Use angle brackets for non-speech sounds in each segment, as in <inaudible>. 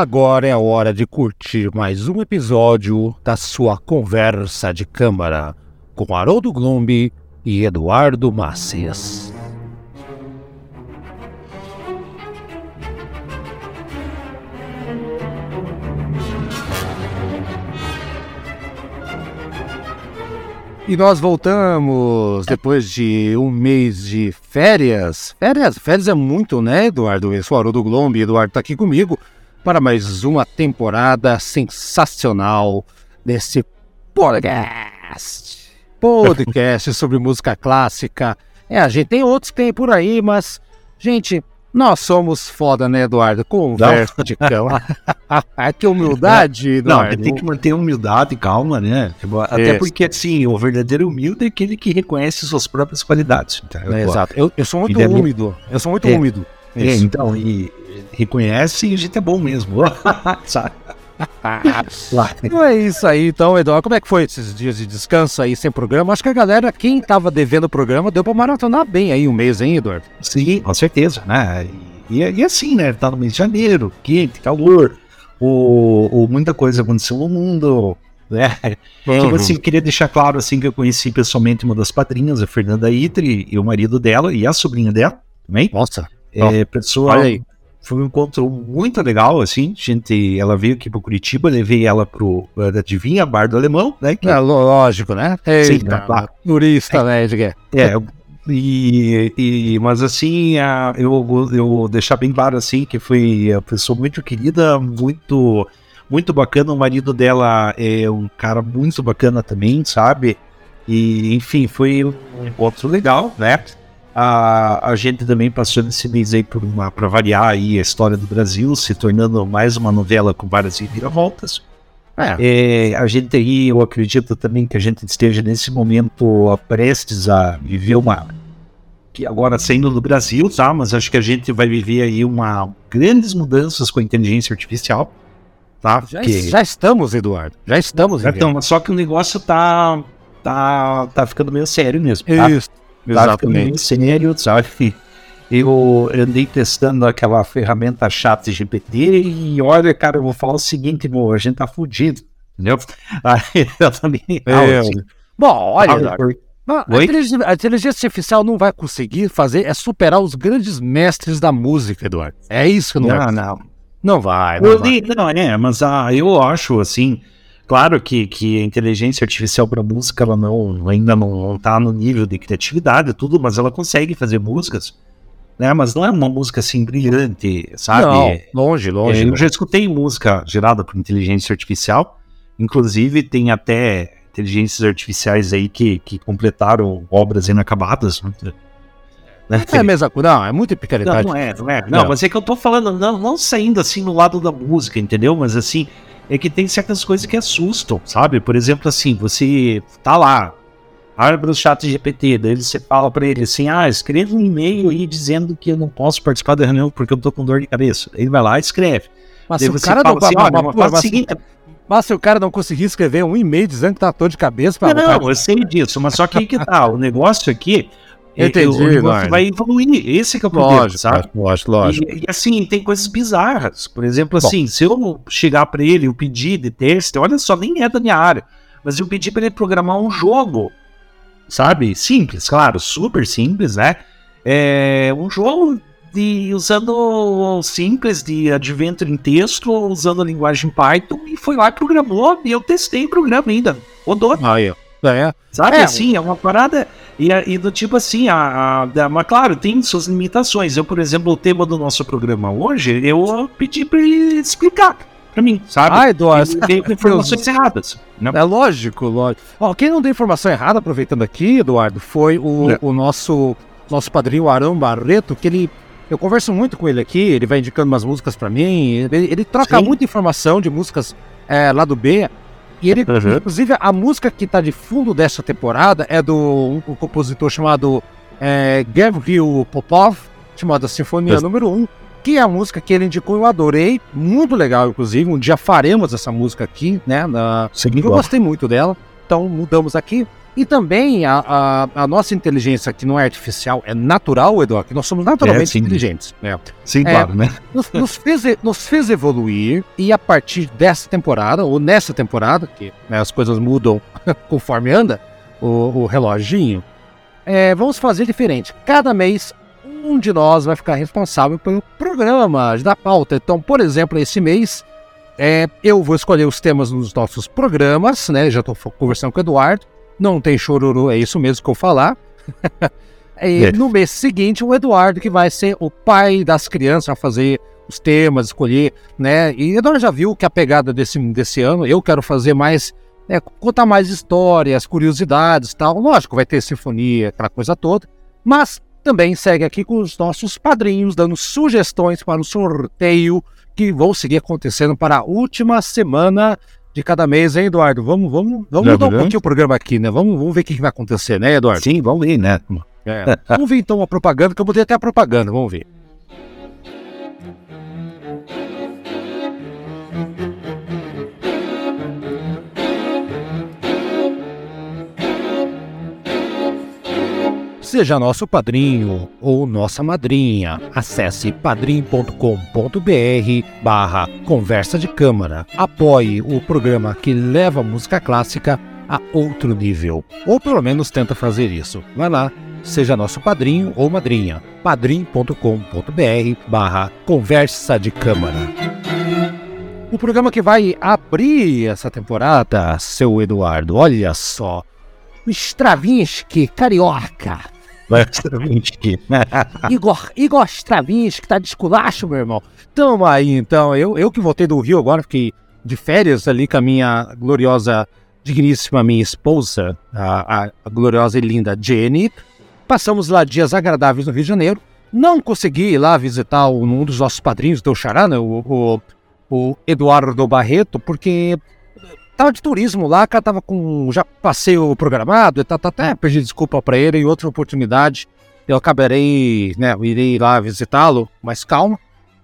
Agora é a hora de curtir mais um episódio da sua conversa de câmara com Haroldo Glombi e Eduardo Macias. E nós voltamos depois de um mês de férias. Férias, férias é muito, né, Eduardo? Eu sou Haroldo Glombi, Eduardo está aqui comigo para mais uma temporada sensacional desse podcast. Podcast <laughs> sobre música clássica. É, a gente tem outros que tem por aí, mas, gente, nós somos foda, né, Eduardo? Conversa não. de cama. <laughs> que humildade, Eduardo. Não, tem que manter humildade e calma, né? Até Isso. porque, assim, o verdadeiro humilde é aquele que reconhece suas próprias qualidades. Então, é, exato. Eu, eu, sou muito úmido. Eu sou muito é, úmido. É, então, e reconhece e a gente é bom mesmo. <laughs> Sabe? <laughs> Então é isso aí, então, Eduardo. Como é que foi esses dias de descanso aí sem programa? Acho que a galera, quem tava devendo o programa, deu pra maratonar bem aí um mês, hein, Eduardo? Sim, com certeza, né? E, e, assim, né? Tá no mês de janeiro, quente, calor, o, muita coisa aconteceu no mundo, né? Uhum. Tipo assim, queria deixar claro assim que eu conheci pessoalmente uma das padrinhas, a Fernanda Itre, e o marido dela e a sobrinha dela também. Nossa. É, aí. Foi um encontro muito legal, assim. Gente, ela veio aqui para Curitiba, levei ela pro Adivinha, Bar do Alemão, né? Que... É, lógico, né? Eita, Sim, tá, turista, é, né, Edgar? É, e, e, mas assim, a, eu, eu deixar bem claro assim que foi uma pessoa muito querida, muito muito bacana. O marido dela é um cara muito bacana também, sabe? E enfim, foi um encontro legal, né? A, a gente também passou nesse mês aí por uma, para variar aí a história do Brasil, se tornando mais uma novela com várias reviravoltas. É. É, a gente aí, eu acredito também que a gente esteja nesse momento prestes a viver uma. Que agora saindo do Brasil, tá? Mas acho que a gente vai viver aí uma grandes mudanças com a inteligência artificial. Tá? Já, que... já estamos, Eduardo. Já estamos. Estamos, só que o negócio tá, tá, tá ficando meio sério mesmo. Tá? Isso. Exatamente. sério, sabe? Eu andei testando aquela ferramenta chat GPT e olha, cara, eu vou falar o seguinte, meu, a gente tá fudido, entendeu? <laughs> Aí eu também. É. Bom, olha, ah, a, inteligência, a inteligência artificial não vai conseguir fazer é superar os grandes mestres da música, Eduardo. É isso que não, não vai. Não, não vai. Não, vai. não é, mas ah, eu acho assim Claro que, que a inteligência artificial para música ela não, ainda não está no nível de criatividade tudo, mas ela consegue fazer músicas, né? Mas não é uma música assim brilhante, sabe? Não, longe, longe. É, eu já escutei música gerada por inteligência artificial, inclusive tem até inteligências artificiais aí que, que completaram obras inacabadas. Né? Né? É a mesma coisa, não, é muito picaretagem. Não, não é, não é. Não, não, mas é que eu tô falando, não, não saindo assim no lado da música, entendeu? Mas assim, é que tem certas coisas que assustam, sabe? Por exemplo, assim, você tá lá, abre o chat GPT, daí você fala para ele assim, ah, escreva um e-mail aí dizendo que eu não posso participar da reunião porque eu tô com dor de cabeça. Ele vai lá e escreve. Mas se o cara não, assim, mas, mas, mas, seguinte, mas se o cara não conseguir escrever um e-mail dizendo que tá dor de cabeça... Pra, não, não, eu sei disso, mas só que aí que tá, o negócio aqui Entendi, o vai evoluir. Esse que é o problema, lógico, sabe? Lógico, lógico. E, e, assim, tem coisas bizarras. Por exemplo, Bom. assim, se eu chegar para ele e pedir de teste, olha só, nem é da minha área, mas eu pedi para ele programar um jogo, sabe? Simples, claro, super simples, né? É um jogo de usando simples de adventure em texto, usando a linguagem Python e foi lá e programou e eu testei o programa ainda. Rodou. Aí, é. Sabe é. assim, é uma parada. E, e do tipo assim, a, a, mas claro, tem suas limitações. Eu, por exemplo, o tema do nosso programa hoje, eu pedi para ele explicar para mim, sabe? Ah, Eduardo. Tem informações erradas. Né? É lógico, lógico. Ó, quem não tem informação errada, aproveitando aqui, Eduardo, foi o, é. o nosso, nosso padrinho Arão Barreto, que ele. Eu converso muito com ele aqui, ele vai indicando umas músicas para mim, ele, ele troca Sim. muita informação de músicas é, lá do B. E ele, uhum. inclusive, a música que tá de fundo dessa temporada é do um, um compositor chamado é, Gavril Popov, chamada Sinfonia uhum. número 1, que é a música que ele indicou eu adorei, muito legal, inclusive. Um dia faremos essa música aqui, né? Na... Sim, eu gostei muito dela, então mudamos aqui. E também a, a, a, nossa inteligência, que não é artificial, é natural, Eduardo, que nós somos naturalmente é, inteligentes. Né? Sim, é, claro, né? Nos, nos, fez, nos fez evoluir e a partir dessa temporada, ou nessa temporada, que né, as coisas mudam <laughs> conforme anda o, o reloginho, é, vamos fazer diferente. Cada mês, um de nós vai ficar responsável pelo programa da pauta. Então, por exemplo, esse mês, é, eu vou escolher os temas nos nossos programas, né? Já estou conversando com o Eduardo não tem chororô, é isso mesmo que eu falar. <laughs> e é. no mês seguinte, o Eduardo, que vai ser o pai das crianças, a fazer os temas, escolher, né? E Eduardo já viu que a pegada desse, desse ano, eu quero fazer mais, né, contar mais histórias, curiosidades tal. Lógico, vai ter sinfonia, aquela coisa toda, mas também segue aqui com os nossos padrinhos, dando sugestões para o sorteio que vão seguir acontecendo para a última semana de cada mês, hein, Eduardo? Vamos, vamos, vamos mudar um pouquinho o programa aqui, né? Vamos, vamos ver o que vai acontecer, né, Eduardo? Sim, vamos ver, né? É. <laughs> vamos ver então a propaganda, que eu botei até a propaganda, vamos ver. Seja nosso padrinho ou nossa madrinha. Acesse padrim.com.br barra conversa de câmara. Apoie o programa que leva a música clássica a outro nível. Ou pelo menos tenta fazer isso. Vai lá, seja nosso padrinho ou madrinha. padrim.com.br barra conversa de câmara. O programa que vai abrir essa temporada, seu Eduardo, olha só. Stravinsky Carioca. Stravinsky. <laughs> Igor, Igor Stravinsky tá de esculacho, meu irmão. Tamo aí, então. Eu, eu que voltei do Rio agora, fiquei de férias ali com a minha gloriosa, digníssima minha esposa, a, a, a gloriosa e linda Jenny. Passamos lá dias agradáveis no Rio de Janeiro. Não consegui ir lá visitar um dos nossos padrinhos do Xará, né, o, o, o Eduardo Barreto, porque tava de turismo lá, cara tava com já passeio programado, tá, tá, até pedi desculpa para ele e outra oportunidade eu acabarei, né, eu irei lá visitá-lo, mais calma.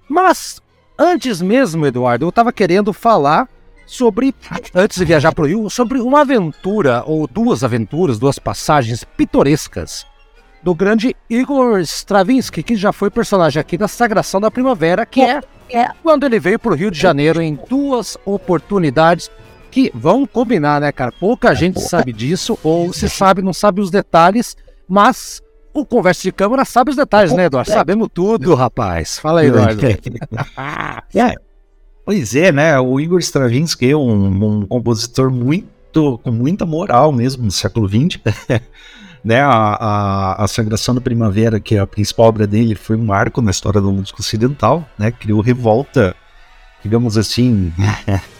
Mas antes mesmo, Eduardo, eu tava querendo falar sobre, antes de viajar para o Rio, sobre uma aventura, ou duas aventuras, duas passagens pitorescas do grande Igor Stravinsky, que já foi personagem aqui da Sagração da Primavera, que é, é quando ele veio para o Rio de Janeiro em duas oportunidades que vão combinar, né, cara? Pouca gente sabe disso, ou se sabe, não sabe os detalhes, mas o Conversa de Câmara sabe os detalhes, né, Eduardo? Sabemos tudo, rapaz. Fala aí, Eduardo. <laughs> é. Pois é, né? O Igor Stravinsky é um, um compositor muito, com muita moral mesmo no século XX. <laughs> né, a, a, a Sagração da Primavera, que é a principal obra dele, foi um marco na história da música ocidental, né? Criou revolta, digamos assim, <laughs>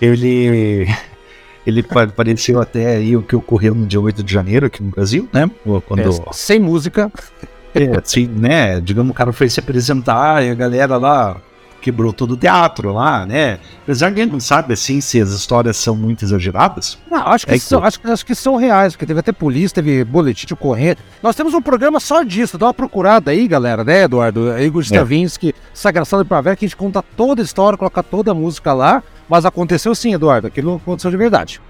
ele <laughs> ele pareceu até aí o que ocorreu no dia 8 de janeiro aqui no Brasil, né? Quando... É, sem música. <laughs> É, assim, né? Digamos, o cara foi se apresentar e a galera lá quebrou todo o teatro lá, né? Apesar que a gente não sabe assim se as histórias são muito exageradas. Não, acho que, é são, que... Acho, acho, que são reais, porque teve até polícia, teve boletim de ocorrência. Nós temos um programa só disso, dá uma procurada aí, galera, né, Eduardo? Igor Stravinsky, é. Sagração de que a gente conta toda a história, coloca toda a música lá. Mas aconteceu sim, Eduardo, aquilo aconteceu de verdade.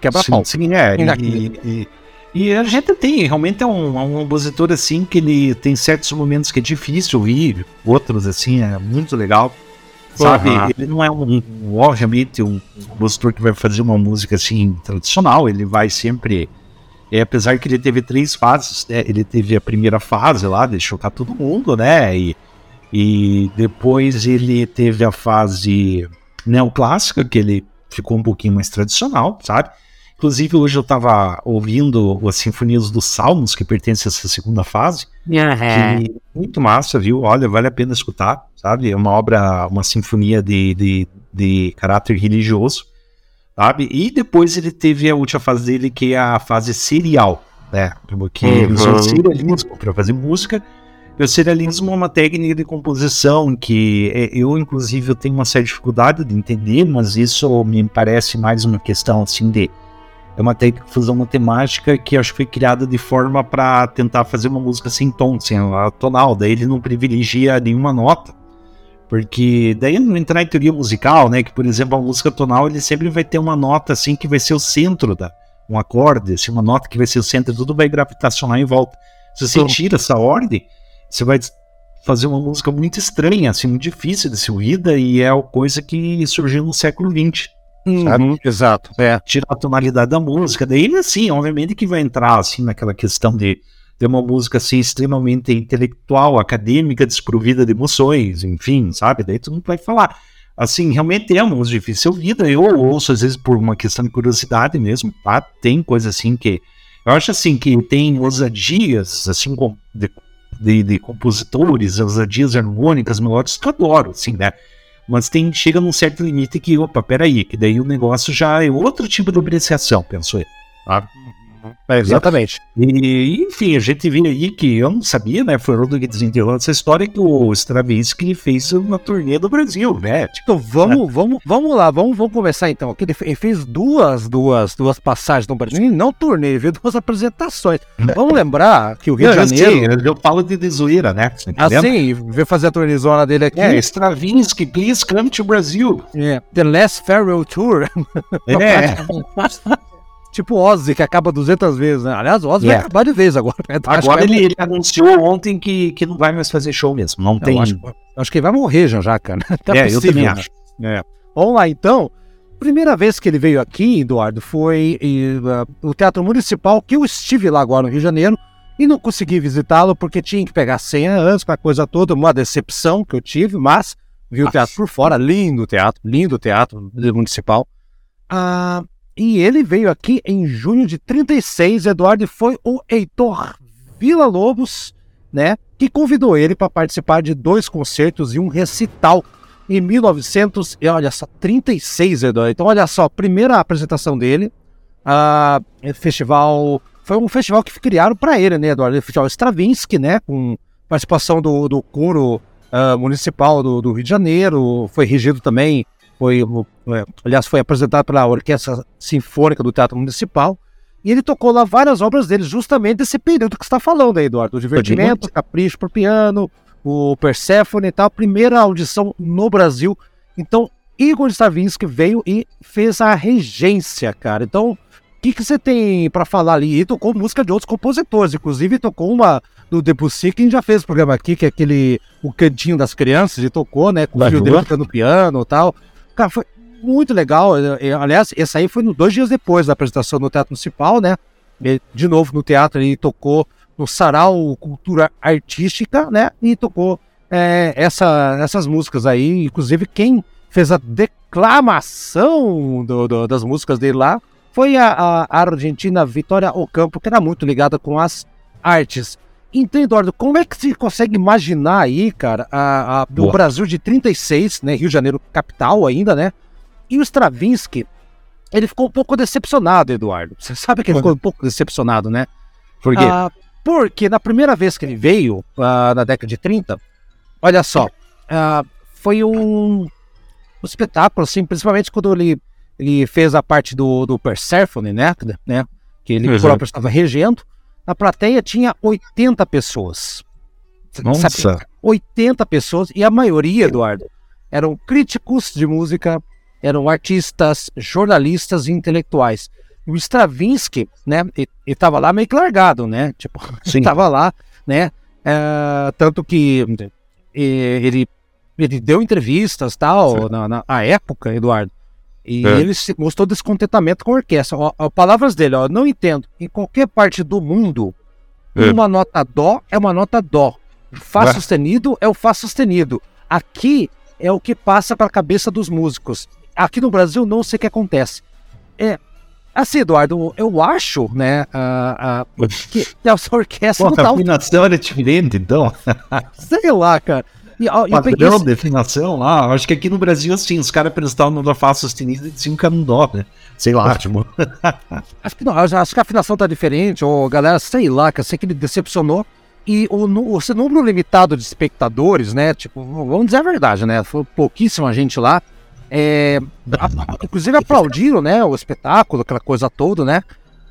Quebra sim. Sim, é. E, e, e, a gente tem, realmente é um, é um compositor assim que ele tem certos momentos que é difícil ouvir, outros assim é muito legal. Sabe, uhum. ele não é um, obviamente, um compositor que vai fazer uma música assim tradicional, ele vai sempre. É, apesar que ele teve três fases, né? Ele teve a primeira fase lá, de chocar todo mundo, né? E, e depois ele teve a fase neoclássica, que ele ficou um pouquinho mais tradicional, sabe? Inclusive, hoje eu estava ouvindo as Sinfonias dos Salmos, que pertence a essa segunda fase. Uhum. Que muito massa, viu? Olha, vale a pena escutar, sabe? É uma obra, uma sinfonia de, de, de caráter religioso, sabe? E depois ele teve a última fase dele, que é a fase serial, né? Porque uhum. ele usou serialismo para fazer música. O serialismo é uma técnica de composição que é, eu, inclusive, eu tenho uma certa dificuldade de entender, mas isso me parece mais uma questão assim de é uma técnica de fusão matemática que acho que foi criada de forma para tentar fazer uma música sem tom, sem a tonal. Daí ele não privilegia nenhuma nota. Porque daí não entrar em teoria musical, né? Que, por exemplo, a música tonal ele sempre vai ter uma nota assim que vai ser o centro da, um acorde, assim, uma nota que vai ser o centro, tudo vai gravitacionar em volta. Se você tira essa ordem, você vai fazer uma música muito estranha, assim, muito difícil de ser ouvida, e é a coisa que surgiu no século XX. Uhum, exato. É. Tirar a tonalidade da música. Daí, assim, obviamente que vai entrar, assim, naquela questão de ter uma música, assim, extremamente intelectual, acadêmica, desprovida de emoções, enfim, sabe? Daí tu não vai falar. Assim, realmente é uma música difícil ouvida. Eu ouço, às vezes, por uma questão de curiosidade mesmo, tá? Tem coisa, assim, que... Eu acho, assim, que tem ousadias, assim, de, de, de compositores, ousadias harmônicas, melódicas, que eu adoro, assim, né? Mas tem, chega num certo limite que, opa, peraí, que daí o negócio já é outro tipo de apreciação, penso eu. Sabe? É, exatamente. E, enfim, a gente viu aí que eu não sabia, né? Foi o que desenterrou essa história que o Stravinsky fez uma turnê do Brasil, né? Tipo, então, vamos, é. vamos, vamos lá, vamos, vamos começar então. Ele fez duas, duas, duas passagens no Brasil, não turnê, ele fez duas apresentações. <laughs> Vamos lembrar que o Rio de Janeiro. Eu, eu falo de, de zoeira, né? Assim, veio fazer a turnezona dele aqui. É, Stravinsky, please come to Brasil. É, The Last Farewell Tour. É. <laughs> <laughs> Tipo Ozzy, que acaba 200 vezes, né? Aliás, o Ozzy yeah. vai acabar de vez agora. Né? <laughs> Agora ele, ele, anunciou ontem que, que não vai mais fazer show mesmo. Não tem. Acho, acho, que ele vai morrer já, já cara. <laughs> Tá é, possível, eu também né? acho. É. Vamos lá, então. Primeira vez que ele veio aqui, Eduardo, foi e, uh, o Teatro Municipal, que eu estive lá agora no Rio de Janeiro e não consegui visitá-lo porque tinha que pegar senha antes, com a coisa toda, uma decepção que eu tive, mas vi o teatro por fora, lindo teatro, lindo teatro municipal. Ah, e ele veio aqui em junho de 36, Eduardo, e foi o Heitor Vila Lobos, né, que convidou ele para participar de dois concertos e um recital em 1900, e olha só, 36, Eduardo. Então, olha só, primeira apresentação dele, a festival, foi um festival que criaram para ele, né, Eduardo? O festival Stravinsky, né, com participação do, do coro uh, municipal do, do Rio de Janeiro, foi regido também foi, é, aliás, foi apresentado pela Orquestra Sinfônica do Teatro Municipal. E ele tocou lá várias obras dele, justamente desse período que você está falando aí, Eduardo. O Divertimento, Capricho por Piano, o Persephone e tal. Primeira audição no Brasil. Então, Igor Stravinsky veio e fez a regência, cara. Então, o que, que você tem para falar ali? E tocou música de outros compositores, inclusive tocou uma do Debussy, que a gente já fez o programa aqui, que é aquele O Cantinho das Crianças, e tocou, né, com o filho dele tocando piano e tal. Cara, foi muito legal. Aliás, esse aí foi no, dois dias depois da apresentação no Teatro Municipal, né? De novo no teatro, ele tocou no Sarau Cultura Artística, né? E tocou é, essa, essas músicas aí. Inclusive, quem fez a declamação do, do, das músicas dele lá foi a, a, Argentina Vitória Ocampo, que era muito ligada com as artes. Então, Eduardo, como é que se consegue imaginar aí, cara, a, a, o Brasil de 36, né, Rio de Janeiro capital ainda, né, e o Stravinsky, ele ficou um pouco decepcionado, Eduardo. Você sabe que ele ficou um pouco decepcionado, né? Por quê? Ah, porque na primeira vez que ele veio, ah, na década de 30, olha só, ah, foi um, um, espetáculo, assim, principalmente quando ele, ele fez a parte do, do Persephone, né, né, que ele uhum. próprio estava regendo, na plateia tinha 80 pessoas. Nossa! Sabe? 80 pessoas, e a maioria, Eduardo, eram críticos de música, eram artistas, jornalistas e intelectuais. O Stravinsky, né, ele estava lá meio que largado, né? <laughs> Tipo, estava lá, né? É, tanto que ele, ele deu entrevistas tal, na, na época, Eduardo. E é. ele se mostrou descontentamento com a orquestra. Ó, ó, palavras dele, ó, não entendo. Em qualquer parte do mundo, é. uma nota dó é uma nota dó. Fá é. sustenido é o Fá sustenido. Aqui é o que passa para a cabeça dos músicos. Aqui no Brasil não sei o que acontece. É, assim, Eduardo, eu acho, né, uh, <laughs> uh, que a sua orquestra Pô, não tá... A afinação era diferente, então. <laughs> sei lá, cara. E, ó, Padrão, esse... definição lá. Acho que aqui no Brasil, assim, os caras apresentavam no Dó Fá sustenido e diziam que era um Dó, né? Sei lá, tipo. <laughs> acho que não, acho que a afinação tá diferente, ou galera, sei lá, que eu sei que ele decepcionou. E o, o, o número limitado de espectadores, né? Tipo, vamos dizer a verdade, né? Foi pouquíssima gente lá. É, a, inclusive aplaudiram, né? O espetáculo, aquela coisa toda, né?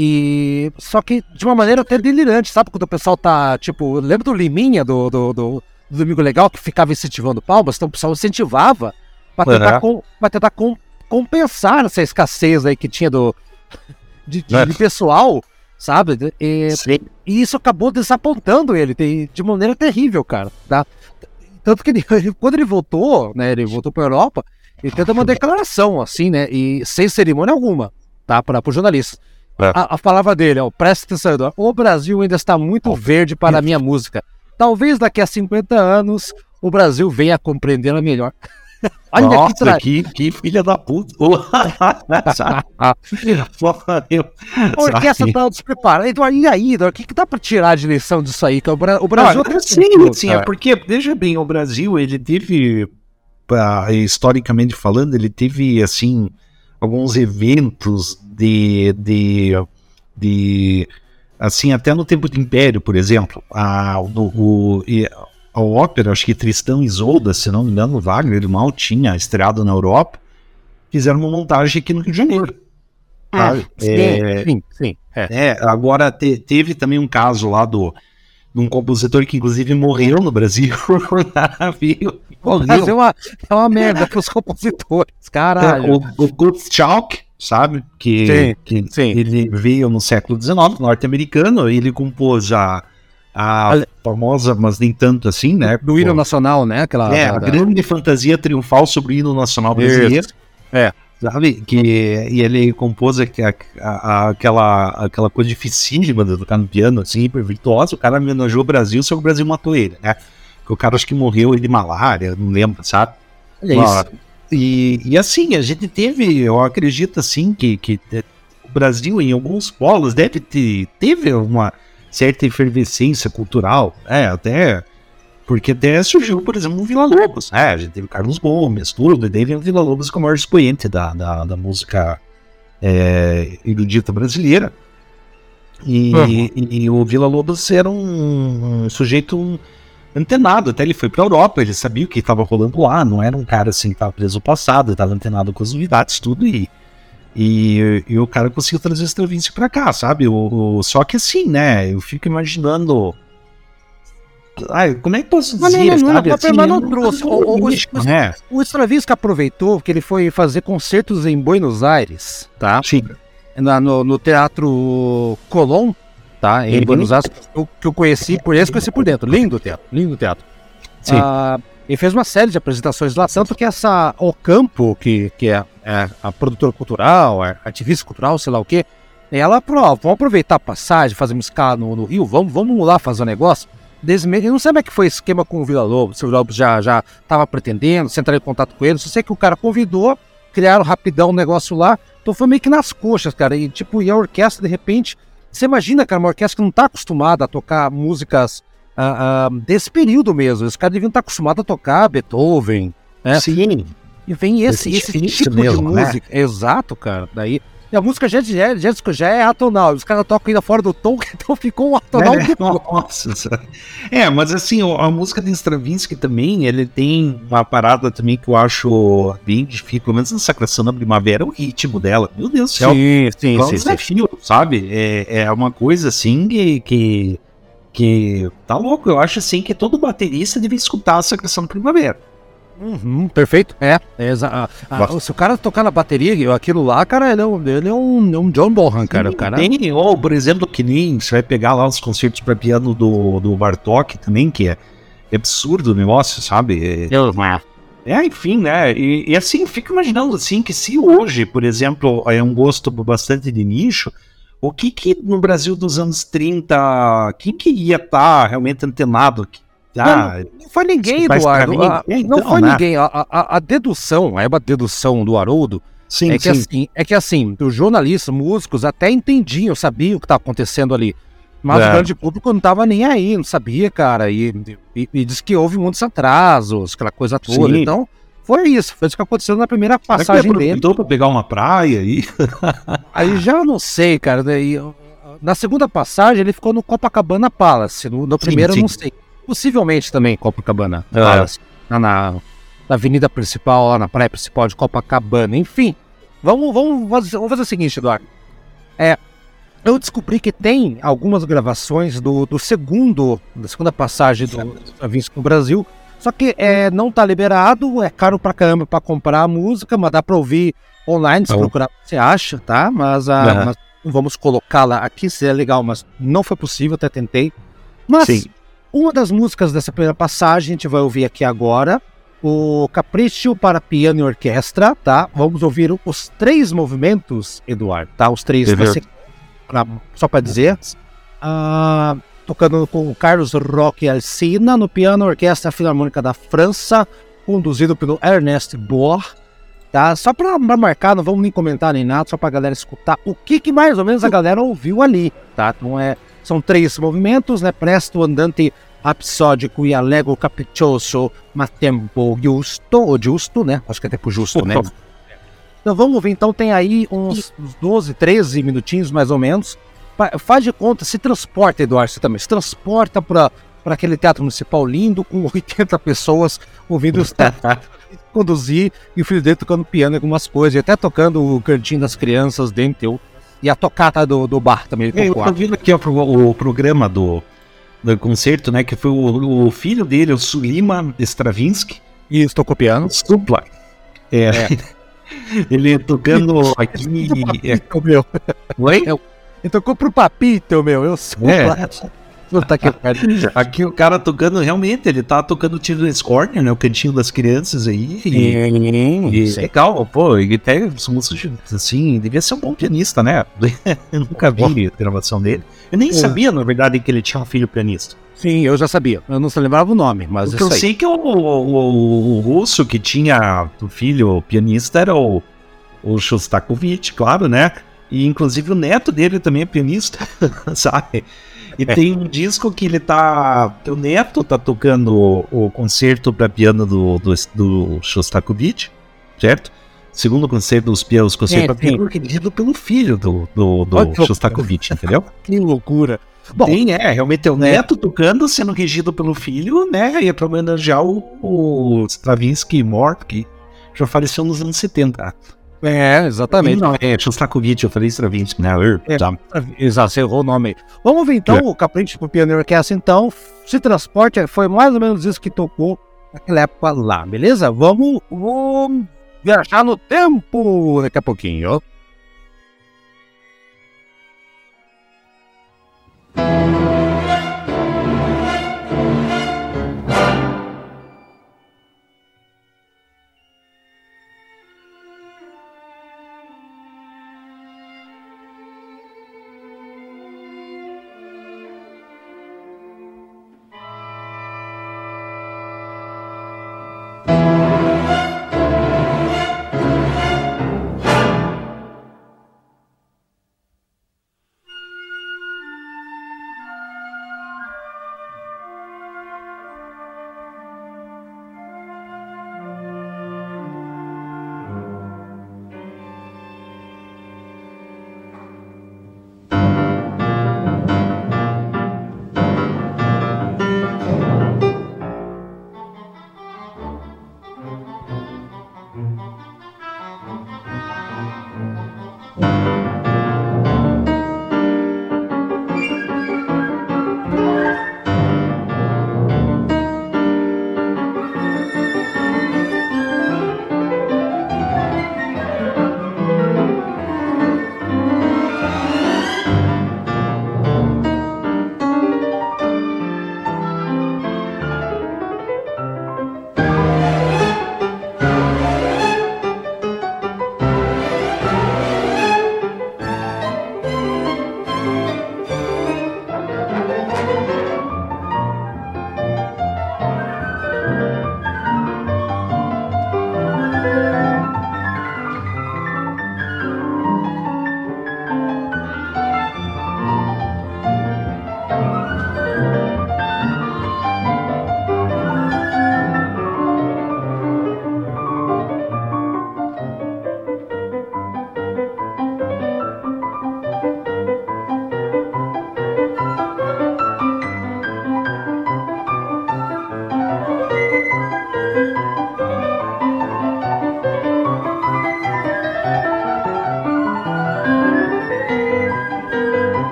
E só que de uma maneira até delirante, sabe? Quando o pessoal tá, tipo, lembra do Liminha do, do, do do Domingo Legal que ficava incentivando palmas, então o pessoal incentivava para tentar, uhum. com, tentar com, compensar essa escassez aí que tinha do <laughs> de, de, de pessoal, sabe? E, e, isso acabou desapontando ele de, de maneira terrível, cara. Tá? Tanto que ele, <laughs> quando ele voltou, né? Ele voltou para Europa, ele tenta uma declaração, assim, né? E sem cerimônia alguma, tá? Para o jornalista. É. A, a, palavra dele, ó, presta atenção, Eduardo. O Brasil ainda está muito verde para a minha música. Talvez daqui a 50 anos o Brasil venha compreendê-la melhor. <laughs> Olha Nossa, que, tra... que, que, filha da puta. Orquestra tá despreparada. Eduardo, e aí, Eduardo, o que, que dá pra tirar de lição disso aí? Que o, Bra... o Brasil. Não, sim, sim, é porque, veja bem, o Brasil, ele teve, uh, historicamente falando, ele teve, assim, alguns eventos de, de, de assim, até no tempo do Império, por exemplo, a, o, o, a ópera, acho que Tristão e Isolda, se não me engano, Wagner mal tinha estreado na Europa, fizeram uma montagem aqui no Rio de Janeiro. Ah, é, sim, sim. É. é agora te, teve também um caso lá do de um compositor que inclusive morreu no Brasil. <laughs> Mas é uma, é uma merda para os compositores, caralho. É, o, o Kurt sabe? Que, sim, que sim. ele veio no século XIX, norte-americano, ele compôs a a famosa, mas nem tanto assim, né? Do hino nacional, né? Aquela, é, a da... grande fantasia triunfal sobre o hino nacional brasileiro. Isso. É. Sabe? Que, e ele compôs a, a, aquela, aquela coisa dificílima de tocar no piano, assim, hiper virtuosa. O cara homenageou o Brasil, só que o Brasil matou ele, né? Que o cara acho que morreu de malária, não lembro, sabe? É isso. E, e assim, a gente teve, eu acredito assim, que, que o Brasil, em alguns polos, deve ter, teve uma certa efervescência cultural, é, até porque até surgiu, por exemplo, o Vila Lobos, né? A gente teve Carlos Gomes, tudo, e daí vem o Vila Lobos como o maior expoente da, da, da música é, erudita brasileira. E, uhum. e, e, o Vila Lobos era um, um sujeito antenado, até ele foi para a Europa, ele sabia o que estava rolando lá, não era um cara assim que estava preso no passado, estava antenado com as novidades, tudo, e e, e o cara conseguiu trazer o Stravinsky pra cá, sabe? O, o, só que assim, né? Eu fico imaginando. Ai, como é que posso dizer? Mas não, não, sabe? Assim, mas não trouxe. O, o, o, né? o Stravinsky aproveitou que ele foi fazer concertos em Buenos Aires, tá? Sim. Na, no, no Teatro Colón, tá? Em uhum. Buenos Aires, que eu, que eu conheci por esse, conheci por dentro. Lindo teatro, lindo teatro. Sim. Ah, e fez uma série de apresentações lá, tanto que essa Ocampo, que, que é, é a produtora cultural, a ativista cultural, sei lá o quê, ela, pô, vamos aproveitar a passagem, fazer uma escala no, no, Rio, vamos, vamos lá fazer um negócio. Desde eu não sei como é que foi o esquema com o Vila Lobos, se o Vila Lobos já já estava pretendendo, se entrar em contato com ele, só sei que o cara convidou, criaram rapidão um negócio lá, então foi meio que nas coxas, cara, e tipo, e a orquestra, de repente, você imagina, cara, uma orquestra que não está acostumada a tocar músicas uh, uh, desse período mesmo. Os caras deviam estar acostumados a tocar Beethoven. Né? Sim. E vem esse, esse, esse tipo mesmo, de né? música. Né? Exato, cara. Daí. E a música já, já, já, já é atonal. Os caras tocam ainda fora do tom, <laughs> então ficou um atonal. É, nossa. É, mas assim, a música de Stravinsky também, ele tem uma parada também que eu acho bem difícil, pelo menos nessa canção da primavera, o ritmo dela. Meu Deus do céu. Sim, sim, sim. desafio, sim. sabe? É, é uma coisa assim que, que que tá louco, eu acho assim que todo baterista deve escutar essa canção do Primavera. Uhum, perfeito. É, é a, a, se o cara tocar na bateria, aquilo lá, cara, ele é um, ele é um, é um John Bonham, cara. Sim, cara. Tem, ou, por exemplo, que nem você vai pegar lá os concertos para piano do, do Bartok também, que é, é absurdo o negócio, sabe? É, é enfim, né? E, e assim, fico imaginando assim que se hoje, por exemplo, é um gosto bastante de nicho, o que que no Brasil dos anos 30, quem que ia estar tá realmente antenado? Ah, não, não foi ninguém, Eduardo. A, então, não foi né? ninguém. A, a, a, dedução, a dedução do Haroldo sim, é, que sim. Assim, é que assim, os jornalistas, músicos até entendiam, sabiam o que estava acontecendo ali. Mas é. o grande público não estava nem aí, não sabia, cara. E, e, e diz que houve muitos atrasos, aquela coisa toda. Sim. Então, foi isso, foi isso que aconteceu na primeira passagem dele. para pegar uma praia aí? <laughs> aí já não sei, cara. Daí, na segunda passagem ele ficou no Copacabana Palace. No, no primeiro sim, sim. não sei. Possivelmente também Copacabana é. Palace. Na, na, na, avenida principal, lá na praia principal de Copacabana. Enfim, vamos, vamos, fazer, vamos fazer o seguinte, Eduardo. É, eu descobri que tem algumas gravações do, do segundo, da segunda passagem do, Vinci no Brasil só que é, não tá liberado, é caro pra caramba pra comprar a música, mas dá pra ouvir online, se oh. procurar, você acha, tá? Mas, a, uhum. mas vamos colocá-la aqui, seria legal, mas não foi possível, até tentei. Mas Sim. Uma das músicas dessa primeira passagem a gente vai ouvir aqui agora, o Capricho para Piano e Orquestra, tá? Vamos ouvir os três movimentos, Eduardo, tá? Os três, você- pra- só para dizer. Ah, tocando com o Carlos Roque Alcina no piano, Orquestra Filarmônica da França, conduzido pelo Ernest Bohr. Tá? Só para marcar, não vamos nem comentar nem nada, só para a galera escutar o que, que mais ou menos a galera ouviu ali, tá? Então é, são três movimentos, né? Presto, andante, rapsódico e allegro capriccioso, ma tempo giusto, ou justo, né? Acho que é tempo justo, né? <laughs> Então vamos ver, então tem aí uns, uns 12, 13 minutinhos mais ou menos. Faz de conta, se transporta, Eduardo, você também, se transporta para aquele teatro municipal lindo, com <laughs> 80 pessoas ouvindo os <laughs> conduzir e o filho dele tocando piano e algumas coisas, e até tocando o cantinho das crianças dentro e a tocata do, do bar também. ele Eu tô vendo aqui ó, o, o programa do, do concerto, né? Que foi o, o filho dele, o Sulima Stravinsky, Isso, tocou piano. supla. É. <laughs> Ele tocando aqui. É, O meu. Oi? Ele tocou pro papito, meu. Eu sou. É. Puta que pariu. Aqui o cara tocando, realmente, ele tá tocando Children's Corner, né? O cantinho das crianças aí. E, e Sim. legal, pô, ele tem os músicos assim, devia ser um bom pianista, né? <laughs> Eu nunca vi a gravação dele. Eu nem É. sabia, na verdade, que ele tinha um filho pianista. Sim, eu já sabia. Eu não se lembrava o nome, mas Porque eu isso aí. sei que o, o, o- o russo que tinha o filho pianista era o, o Shostakovich, claro, né? E inclusive o neto dele também é pianista, <laughs> sabe? E tem um disco que ele tá. O neto tá tocando o, o concerto para piano do, do, do Shostakovich, certo? Segundo concerto dos pianos, concerto É, para piano dirigido pelo filho do, do, do Olha. Shostakovich, entendeu? <laughs> Que loucura. Bom, Tem, é, realmente é o neto tocando, sendo regido pelo filho, né? E é pra homenagear o, o Stravinsky morto, que já faleceu nos anos 70. É, exatamente. Não, é Shostakovich, eu falei Stravinsky, né? É. Exato, você errou o nome. Vamos ver então É. o Capricho pro Piano e Orquestra, então. Se transporte, foi mais ou menos isso que tocou naquela época lá, beleza? Vamos, vamos viajar no tempo daqui a pouquinho.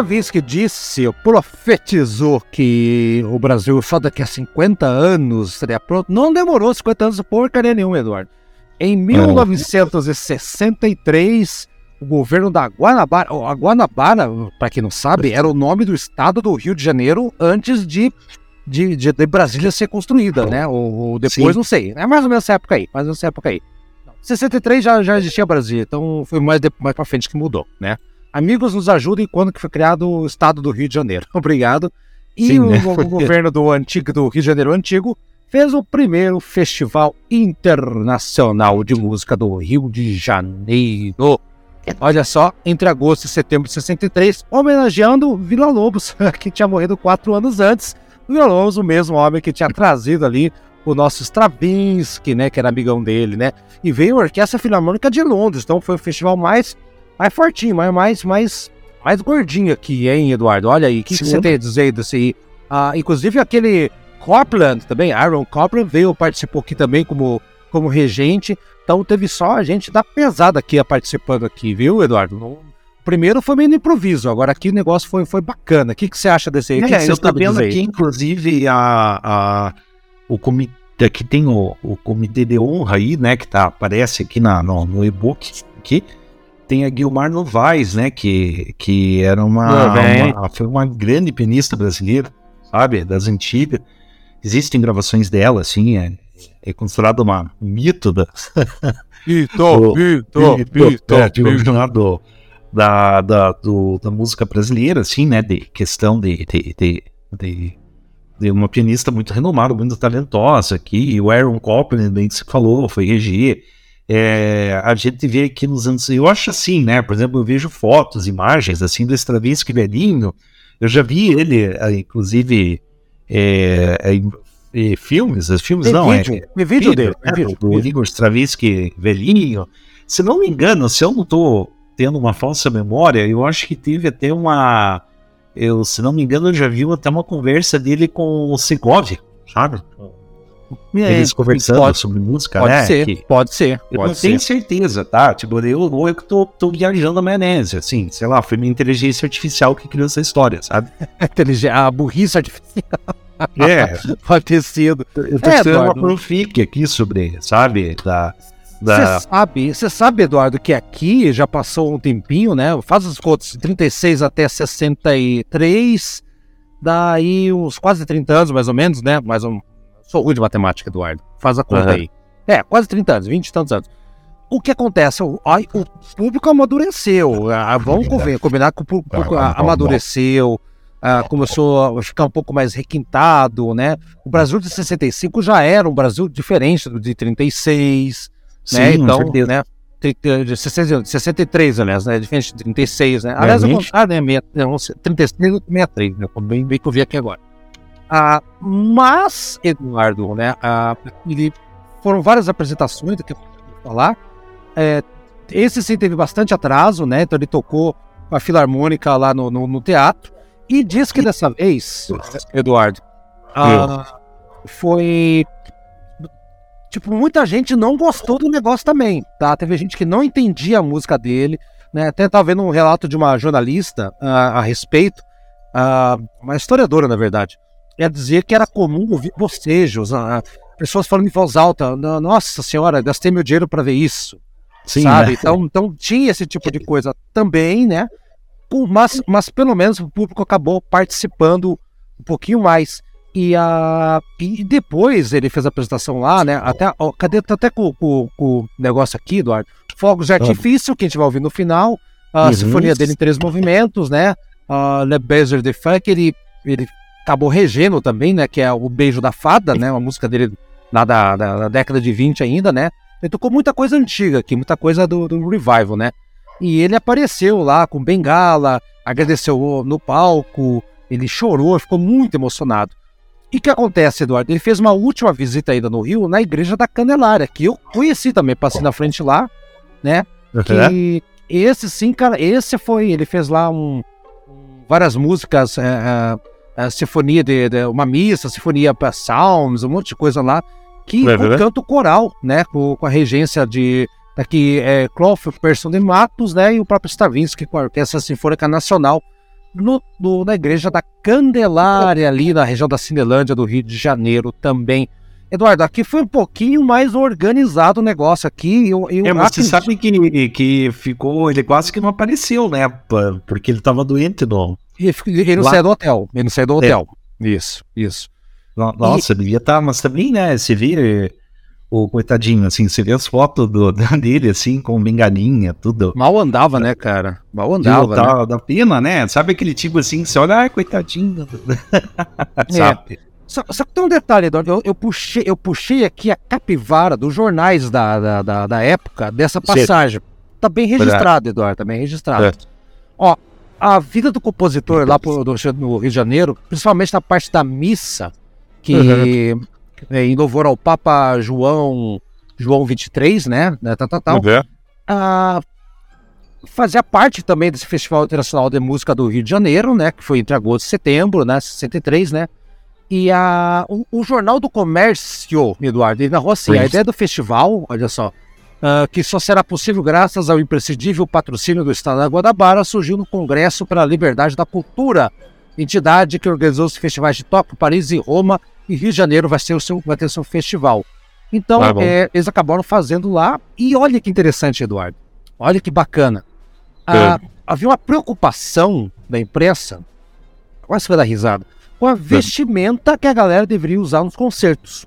Stravinsky disse, profetizou que o Brasil só daqui a 50 anos seria pronto. Não demorou 50 anos porcaria nenhuma, Eduardo. Em 1963, o governo da Guanabara, a Guanabara, para quem não sabe, era o nome do estado do Rio de Janeiro antes de, de, de, de Brasília ser construída, né? Ou, ou depois, Sim. não sei. É mais ou menos essa época aí, mais ou menos essa época aí. 63 já, já existia Brasília, então foi mais, de, mais pra frente que mudou, né? Amigos, nos ajudem quando que foi criado o estado do Rio de Janeiro. <laughs> Obrigado. E Sim, o, né? o, governo do antigo do Rio de Janeiro antigo fez o primeiro festival internacional de música do Rio de Janeiro. Olha só, entre agosto e setembro de 63, homenageando Vila Lobos, <laughs> que tinha morrido quatro anos antes. Vila Lobos, o mesmo homem que tinha <laughs> trazido ali o nosso Stravinsky, né, que era amigão dele, né? E veio a Orquestra Filarmônica de Londres, então foi o festival mais mais fortinho, mais, mais, mais, mais gordinho aqui, hein, Eduardo? Olha aí, o que, que, você tem a dizer disso aí? Ah, inclusive aquele Copland também, Aaron Copland veio, participou aqui também como, como regente. Então teve só a gente da pesada aqui participando aqui, viu, Eduardo? No, primeiro foi meio no improviso, agora aqui o negócio foi, foi bacana. O que, que você acha desse aí? É, que que eu tô vendo aqui, inclusive, a, a, o comitê, aqui tem o, o comitê de honra aí, né, que tá, aparece aqui na, no, no e-book aqui tem a Guilmar Novaes, né? Que, que era uma, uma, foi uma grande pianista brasileira, sabe? Das antigas. Existem gravações dela, assim, é, é considerado uma mito da. <laughs> Mito, mito, mito. É, do, da, da, do, da música brasileira, assim, né? De questão de, de, de, de, de uma pianista muito renomada, muito talentosa aqui. E o Aaron Copland, bem que você falou, foi reger é, a gente vê aqui nos anos. Eu acho assim, né? Por exemplo, eu vejo fotos, imagens assim do Stravinsky velhinho. Eu já vi ele, é, inclusive, é, é, filmes, filmes tem não, vídeo, é, vídeo, dele, né, vídeo, do Igor Stravinsky velhinho. Se não me engano, se eu não estou tendo uma falsa memória, eu acho que teve até uma. Eu, se não me engano, eu já vi até uma conversa dele com o Segovia, sabe? Eles conversando pode, sobre música, pode né? Ser, que pode ser, Eu pode não ser. tenho certeza, tá? Tipo, eu, ou eu que tô, tô viajando a maionese, assim, sei lá, foi minha inteligência artificial que criou essa história, sabe? <laughs> a burrice artificial. É. <laughs> pode ter sido. Eu tô é, uma profic aqui sobre, sabe, da... Você sabe, você sabe, Eduardo, que aqui já passou um tempinho, né? Faz as contas, 36 até 63, daí uns quase 30 anos, mais ou menos, né? Mais um, Sou ruim de matemática, Eduardo. Faz a conta uhum. aí. É, quase 30 anos, 20 e tantos anos. O que acontece? O, o público amadureceu. Ah, vamos combinar que o público amadureceu. Ah, começou a ficar um pouco mais requintado, né? O Brasil de 65 já era um Brasil diferente do de 36, Sim, né? Então, né? De 63, aliás, né? Diferente de 36, né? Aliás, é, ah, né? 36, 63, né? Bem, bem que eu vi aqui agora. Ah, mas, Eduardo, né, ah, ele, foram várias apresentações do que eu vou falar. É, esse sim teve bastante atraso, né? Então ele tocou a Filarmônica lá no, no, no teatro. E diz que dessa vez, Eduardo, ah, foi. tipo, muita gente não gostou do negócio também, tá? Teve gente que não entendia a música dele, né? Até tava vendo um relato de uma jornalista uh, a respeito, uh, uma historiadora, na verdade. Ela dizia que era comum ouvir bocejos, uh, pessoas falando em voz alta. Nossa senhora, gastei meu dinheiro para ver isso. Sim, sabe? Né? Então, então tinha esse tipo de coisa também, né? Mas, mas pelo menos o público acabou participando um pouquinho mais. E, a, e depois ele fez a apresentação lá, né? Até, ó, cadê? Tá até com, com, com, o negócio aqui, Eduardo. Fogos de artifício, que a gente vai ouvir no final. A uhum. sinfonia dele em três movimentos, né? Uh, Le Baiser de Funk, ele, ele acabou regendo também, né? Que é o Beijo da Fada, né? Uma música dele lá da, da, da década de 20 ainda, né? Ele tocou muita coisa antiga aqui, muita coisa do, do revival, né? E ele apareceu lá com bengala, agradeceu no palco, ele chorou, ficou muito emocionado. E o que acontece, Eduardo? Ele fez uma última visita ainda no Rio, na Igreja da Candelária, que eu conheci também, passei na frente lá, né? Uhum. Que esse sim, cara, esse foi, ele fez lá um, várias músicas, é, é, é, sinfonia de, de, uma missa, sinfonia para Psalms, um monte de coisa lá, que uhum. com canto coral, né? Com, com a regência de daqui é Clough, Person de Matos, né? E o próprio Stravinsky com a Orquestra Sinfônica Nacional no, no, na igreja da Candelária, ali na região da Cinelândia do Rio de Janeiro também. Eduardo, aqui foi um pouquinho mais organizado o negócio aqui. Eu, eu é, mas acredito... você sabe que, que ficou. Ele quase que não apareceu, né? Porque ele estava doente, não. Ele, não saiu do hotel. Ele não saiu do hotel. É. Isso, isso. Nossa, e... devia estar, tá, mas também, né? Você vê o coitadinho, assim, você vê as fotos do, <laughs> dele, assim, com bengalinha, tudo. Mal andava, né, cara? Mal andava. Da, né? da pena, né? Sabe aquele tipo assim, você olha, ai, coitadinho. <laughs> Sabe? É. Só, só, que tem um detalhe, Eduardo. Eu, eu, puxei, eu puxei aqui a capivara dos jornais da, da, da, da época dessa passagem. Certo. Tá bem registrado, Eduardo, tá bem registrado. Certo. Ó, a vida do compositor lá pro, do, no Rio de Janeiro, principalmente na parte da missa, que uhum é, em louvor ao Papa João João 23, né? né tal, tal, tal. Uhum. Ah, fazia parte também desse Festival Internacional de Música do Rio de Janeiro, né? Que foi entre agosto e setembro, né? 63, né? E a, o, o Jornal do Comércio, Eduardo, ele narrou assim, a ideia do festival, olha só, uh, que só será possível graças ao imprescindível patrocínio do Estado da Guadabara, surgiu no Congresso para a Liberdade da Cultura, entidade que organizou os festivais de Tóquio, Paris e Roma e Rio de Janeiro vai, ser o seu, vai ter o seu festival. Então, ah, é, eles acabaram fazendo lá. E olha que interessante, Eduardo. Olha que bacana. Ah, havia uma preocupação da imprensa, quase foi dar risada, com a vestimenta que a galera deveria usar nos concertos.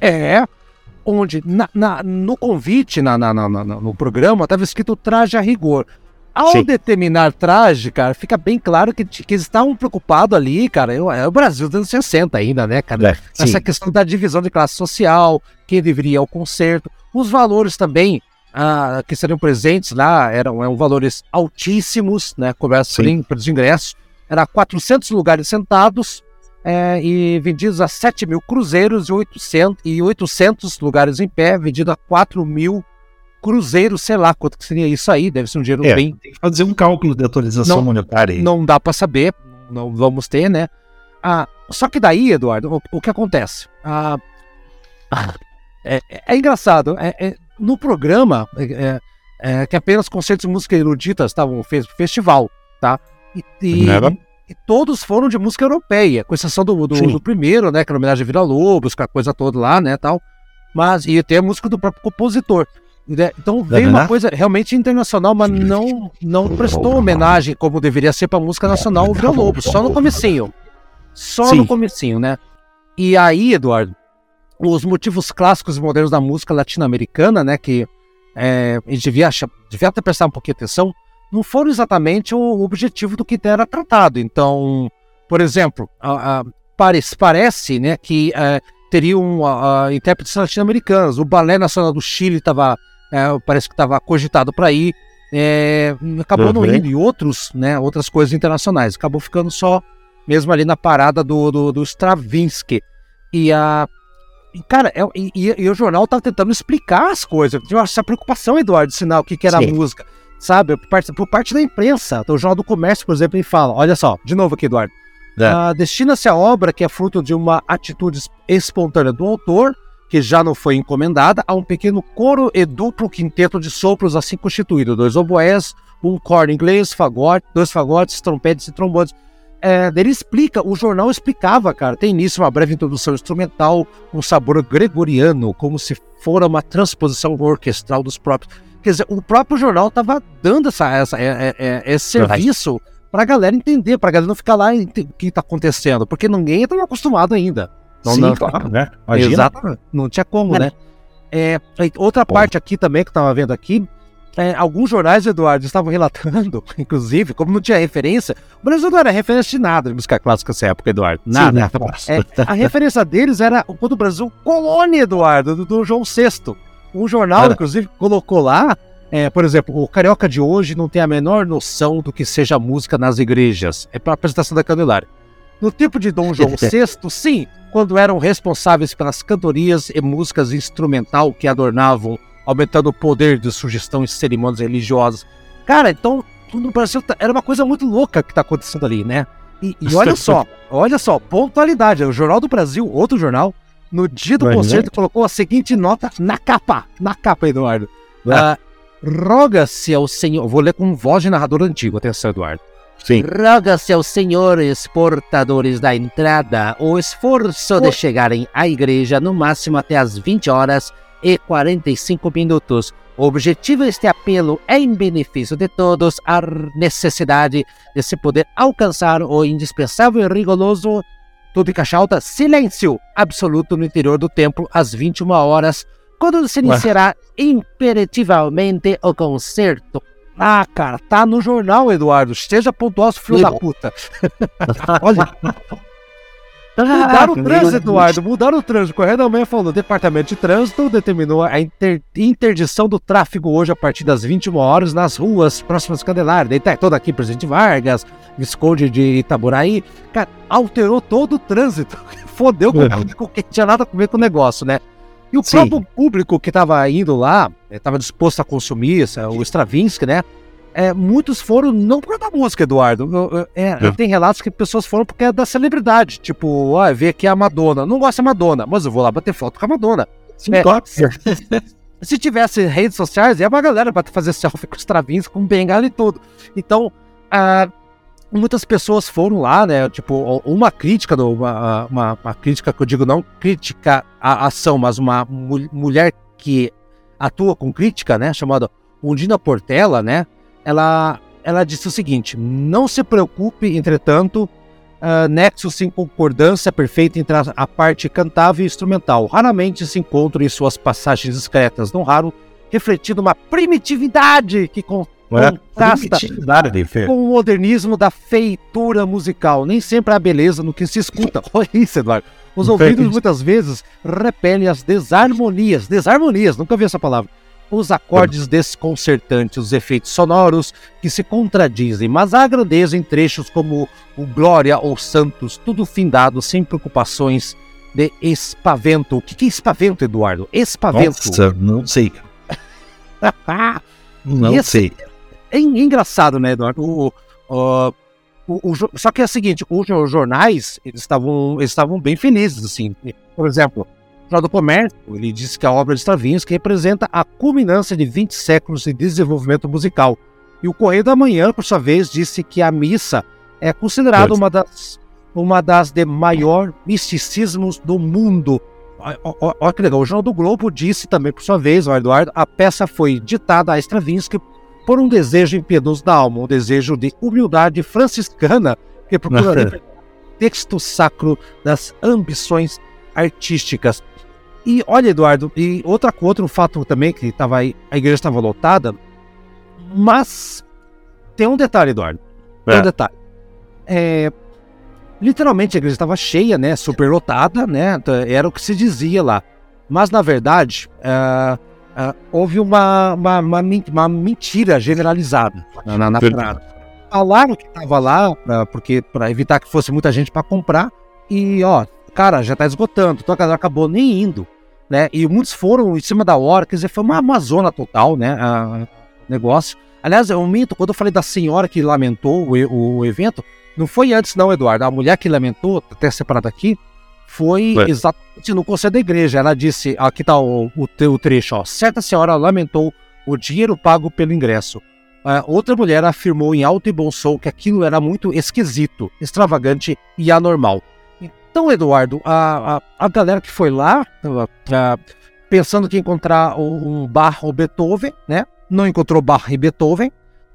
É, é onde na, na, no convite, na, no programa, estava escrito traje a rigor. Ao Sim. determinar traje, cara, fica bem claro que, que eles estavam preocupados ali, cara. Eu, é o Brasil dos anos 60 ainda, né, cara? É, Essa questão da divisão de classe social, quem deveria ao concerto, os valores também ah, que seriam presentes lá eram, eram valores altíssimos, né? Conversa pelos ingressos. Era 400 lugares sentados é, e vendidos a 7 mil cruzeiros e 800, e 800 lugares em pé, vendido a 4 mil cruzeiro, sei lá quanto que seria isso aí, deve ser um dinheiro é, bem. Tem que fazer um cálculo de atualização não, monetária. Aí. Não dá para saber, não vamos ter, né? Ah, só que daí, Eduardo, o, o que acontece? Ah, é, é, engraçado, é, é no programa, é, que apenas concertos de música erudita estavam no festival, tá? E, e, e, todos foram de música europeia, com exceção do, do, do primeiro, né? Que era homenagem a Vila Lobos, com a coisa toda lá, né, tal. Mas, e tem a música do próprio compositor. Né? Então veio uma coisa realmente internacional, mas não, não prestou homenagem como deveria ser para música nacional o Vila Lobo, só no comecinho. Só Sim. no comecinho, né? E aí, Eduardo, os motivos clássicos e modernos da música latino-americana, né, que é, a gente devia, devia até prestar um pouquinho de atenção, não foram exatamente o objetivo do que era tratado. Então, por exemplo, a, a, parece, parece né, que é, teriam a, a, intérpretes latino-americanos. O Balé Nacional do Chile estava é, parece que estava cogitado para ir, é, acabou uhum. não indo, e outros, né, outras coisas internacionais, acabou ficando só mesmo ali na parada do, do, do Stravinsky. E a. E, cara, é, e, e, o jornal tava tentando explicar as coisas. Tinha essa preocupação, Eduardo, de sinal o que, que era Sim. a música, sabe? Por parte, por parte da imprensa. Então, o Jornal do Comércio, por exemplo, ele fala: olha só, de novo aqui, Eduardo. É. Uh, Destina-se a obra que é fruto de uma atitude espontânea do autor que já não foi encomendada, a um pequeno coro e duplo quinteto de sopros assim constituído: dois oboés, um corno inglês, fagote, dois fagotes, trompetes e trombones. É, ele explica, o jornal explicava, cara, tem início uma breve introdução instrumental com sabor gregoriano, como se fora uma transposição orquestral dos próprios. Quer dizer, o próprio jornal estava dando essa, essa, é, é, é esse serviço para a galera entender, para a galera não ficar lá o que está acontecendo, porque ninguém estava acostumado ainda. Não, Sim, não, claro, né? Imagina. Exato, não tinha como, né? É, outra Bom. parte aqui também que eu estava vendo aqui, é, alguns jornais, Eduardo, estavam relatando, <laughs> inclusive, como não tinha referência, o Brasil não era referência de nada de música clássica nessa época, Eduardo. Nada. Sim, né? é, a referência deles era quando o Brasil colônia, Eduardo, do, do João VI. Um jornal, era. inclusive, colocou lá, é, por exemplo, o carioca de hoje não tem a menor noção do que seja música nas igrejas. É para a apresentação da Candelária. No tempo de Dom João <laughs> VI, sim, quando eram responsáveis pelas cantorias e músicas instrumental que adornavam, aumentando o poder de sugestão em cerimônias religiosas. Cara, então, no Brasil tá, era uma coisa muito louca que está acontecendo ali, né? E, e <laughs> olha só, olha só, pontualidade. O Jornal do Brasil, outro jornal, no dia do concerto, colocou a seguinte nota na capa. Na capa, Eduardo. Uh, Roga-se ao Senhor. Vou ler com voz de narrador antigo, atenção, Eduardo. Sim. Roga-se aos senhores portadores da entrada o esforço de chegarem à igreja no máximo até as 20 horas e 45 minutos. O objetivo deste apelo é em benefício de todos a necessidade de se poder alcançar o indispensável e rigoroso, tudo em caixa alta, silêncio absoluto no interior do templo às 21 horas, quando se iniciará imperativamente o concerto ah, cara, tá no jornal, Eduardo. Esteja pontual, filho da puta. <laughs> Olha. Mudaram o trânsito, Eduardo. Mudaram o trânsito. O Correio da Manhã falou: o Departamento de Trânsito determinou a inter interdição do tráfego hoje a partir das 21 horas nas ruas próximas Candelária. Daí tá toda aqui, Presidente Vargas, Visconde de Itaburaí. Cara, alterou todo o trânsito. <laughs> Fodeu com, quem tinha nada a ver com o negócio, né? E o Sim. próprio público que estava indo lá, estava eh, disposto a consumir o Stravinsky, né? É, muitos foram não por causa da música, Eduardo. É, é. Tem relatos que pessoas foram porque é da celebridade. Tipo, ah, ver aqui a Madonna. Não gosto da Madonna, mas eu vou lá bater foto com a Madonna. Sim, é, <laughs> se tivesse redes sociais, ia uma galera para fazer selfie com o Stravinsky, com bengala e tudo. Então, ah, muitas pessoas foram lá, né? Tipo, uma crítica, uma, uma, uma crítica que eu digo não crítica à ação, mas uma mu mulher que atua com crítica, né? Chamada Undina Portela, né? Ela, ela disse o seguinte: não se preocupe, entretanto, uh, nexos em concordância perfeita entre a, a parte cantável e instrumental. Raramente se encontram em suas passagens discretas, não raro refletindo uma primitividade que é? Contrasta com o modernismo da feitura musical. Nem sempre há beleza no que se escuta. <laughs> Olha isso, Eduardo. Os ouvidos muitas vezes repelem as desarmonias. Desarmonias, nunca vi essa palavra. Os acordes desconcertantes, os efeitos sonoros que se contradizem, mas há grandeza em trechos como o Glória ou Santos, tudo findado sem preocupações de espavento. O que é espavento, Eduardo? Espavento. Nossa, não sei. <laughs> não Esse, sei. É engraçado, né, Eduardo? O, o, o, só que é o seguinte, os jornais eles estavam eles bem felizes, assim. Por exemplo, o Jornal do Comércio, ele disse que a obra de Stravinsky representa a culminância de 20 séculos de desenvolvimento musical. E o Correio da Manhã, por sua vez, disse que a missa é considerada uma das, uma das de maior misticismos do mundo. Olha que legal, o Jornal do Globo disse também, por sua vez, ó, Eduardo, a peça foi ditada a Stravinsky por um desejo impiedoso da alma, um desejo de humildade franciscana que procura texto sacro das ambições artísticas. E olha, Eduardo, e outra outro fato também que tava aí, a igreja estava lotada, mas tem um detalhe, Eduardo. Tem é. um detalhe. É, literalmente a igreja estava cheia, né, superlotada, né, era o que se dizia lá. Mas na verdade, uh, uh, houve uma, uma, uma, uma, mentira generalizada na, na parada. Falaram que estava lá, pra, porque para evitar que fosse muita gente para comprar, e ó, cara, já está esgotando, então a galera acabou nem indo, né? E muitos foram em cima da hora, quer dizer, foi uma, uma zona total, né? Negócio. Aliás, eu minto, quando eu falei da senhora que lamentou o, o, o evento, não foi antes, não, Eduardo. A mulher que lamentou, até separado aqui, foi Ué. exatamente no conselho da igreja. Ela disse, aqui está o, o, o trecho, ó. Certa senhora lamentou o dinheiro pago pelo ingresso. Ah, outra mulher afirmou em alto e bom som que aquilo era muito esquisito, extravagante e anormal. Então, Eduardo, a, a, a galera que foi lá, ah, pensando que ia encontrar o- um Bach ou Beethoven, né? Não encontrou Bach e Beethoven.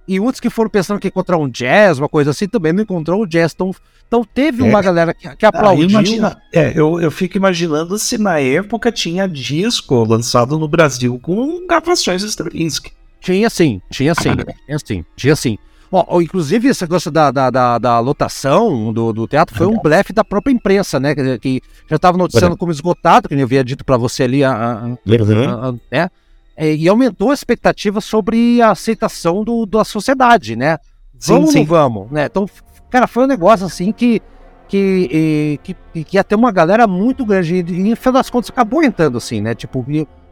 E outros que foram pensando que ia encontrar um jazz, uma coisa assim, também não encontrou o jazz. Então, então teve uma É. galera que, que Ah, aplaudiu. imagina, é, eu, eu fico imaginando se na época tinha disco lançado no Brasil com gravações Stravinsky. Tinha sim, tinha sim, tinha sim, tinha sim. Ó, inclusive, esse negócio da, da, da, da lotação do, do teatro foi um blefe da própria imprensa, né? Que, que já estava noticiando como esgotado, que eu havia dito para você ali, a- a- a- né? É, e aumentou a expectativa sobre a aceitação do, da sociedade, né? Sim, Vamos ou sim. não vamos, né? Então, cara, foi um negócio assim que que, que, que ia ter uma galera muito grande. E no final das contas acabou entrando assim, né? Tipo,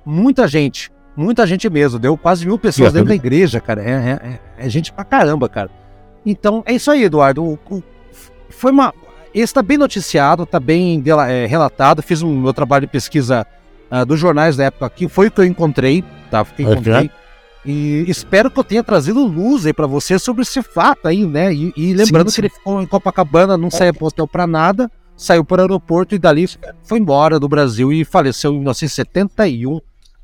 muita gente, muita gente mesmo. Deu quase mil pessoas dentro da igreja, cara. É, é, é- é gente pra caramba, cara. Então, é isso aí, Eduardo. O- o- foi uma. Esse tá bem noticiado, tá bem é, relatado. Fiz um meu trabalho de pesquisa ah, dos jornais da época aqui. Foi o que eu encontrei, tá? Eu Ok. encontrei. E espero que eu tenha trazido luz aí pra você sobre esse fato aí, né? E, e lembrando Sim, que ele ficou em Copacabana, não saiu pro hotel pra nada, saiu para o aeroporto e dali foi embora do Brasil e faleceu em 1971.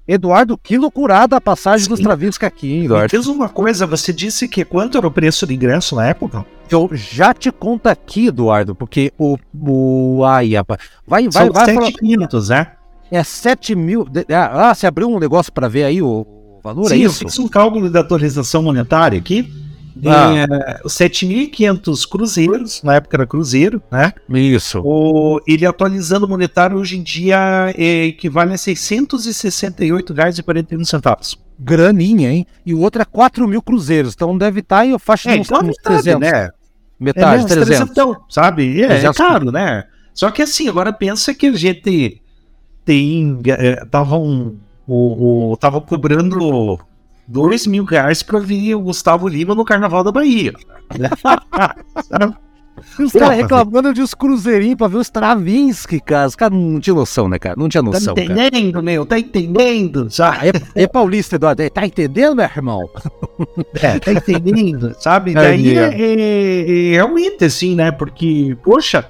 Eduardo, que loucurada a passagem dos Sim. Travinsky aqui, hein, Me Eduardo? diz uma coisa, você disse que quanto era o preço de ingresso na época? Eu já te conto aqui, Eduardo, porque o. o ai, rapaz, vai, vai, São vai. falar- 7,500, né? É 7 mil. de- Ah, você abriu um negócio pra ver aí o, valor? Sim, é eu isso? fiz um cálculo da atualização monetária aqui. Ah. É, 7.500 cruzeiros, na época era cruzeiro, né? Isso. O, ele atualizando o monetário hoje em dia é, equivale a R$ 668,41. Graninha, hein? E o outro é 4 mil cruzeiros, então deve estar em faixa de É, uns, então é uns metade, 300. né? Metade, é, uns 300. 300, sabe? É, é 300. caro, né? Só que assim, agora pensa que a gente tem. É, tava um, o, o, tava cobrando dois mil reais pra ver o Gustavo Lima no Carnaval da Bahia. <laughs> Os caras reclamando de uns cruzeirinhos pra ver os Stravinsky, cara. Os caras não tinham noção, né, cara? Não tinha tá noção, cara. entendendo, meu? Tá entendendo? Sabe? É, é paulista, Eduardo. É, Tá entendendo, meu irmão? É, tá entendendo, sabe? <laughs> É, Daí é, é, é realmente assim, né? Porque, poxa,